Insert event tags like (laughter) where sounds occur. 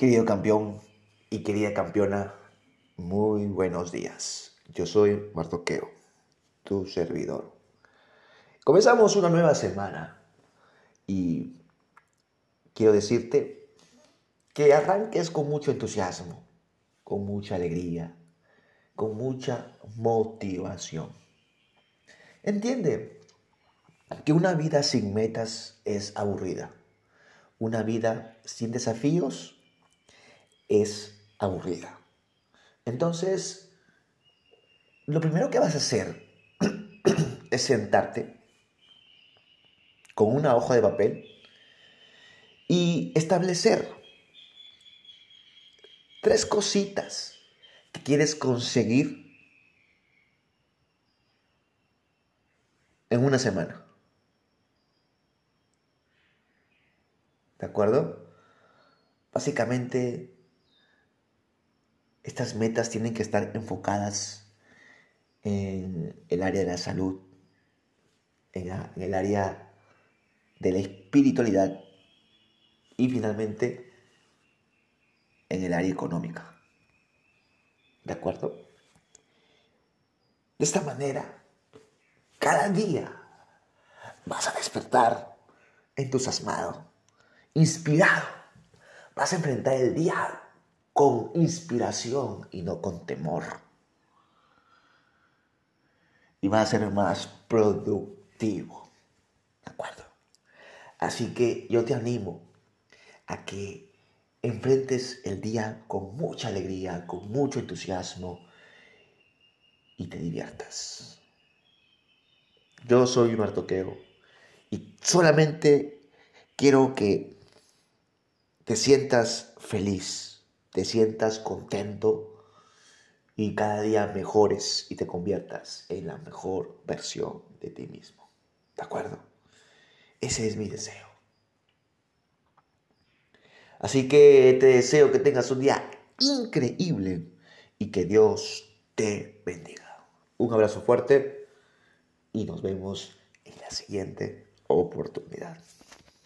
Querido campeón y querida campeona, muy buenos días. Yo soy Martoqueo, tu servidor. Comenzamos una nueva semana y quiero decirte que arranques con mucho entusiasmo, con mucha alegría, con mucha motivación. Entiende que una vida sin metas es aburrida. Una vida sin desafíos es aburrida. Entonces, lo primero que vas a hacer (clears throat) es sentarte con una hoja de papel y establecer tres cositas que quieres conseguir en una semana. ¿De acuerdo? Básicamente estas metas tienen que estar enfocadas en el área de la salud, en, el área de la espiritualidad y finalmente en el área económica. ¿De acuerdo? De esta manera, cada día vas a despertar entusiasmado, inspirado. Vas a enfrentar el día con inspiración y no con temor. Y va a ser más productivo. ¿De acuerdo? Así que yo te animo a que enfrentes el día con mucha alegría, con mucho entusiasmo y te diviertas. Yo soy Martoqueo y solamente quiero que te sientas feliz te sientas contento y cada día mejores y te conviertas en la mejor versión de ti mismo. ¿De acuerdo? Ese es mi deseo. Así que te deseo que tengas un día increíble y que Dios te bendiga. Un abrazo fuerte y nos vemos en la siguiente oportunidad.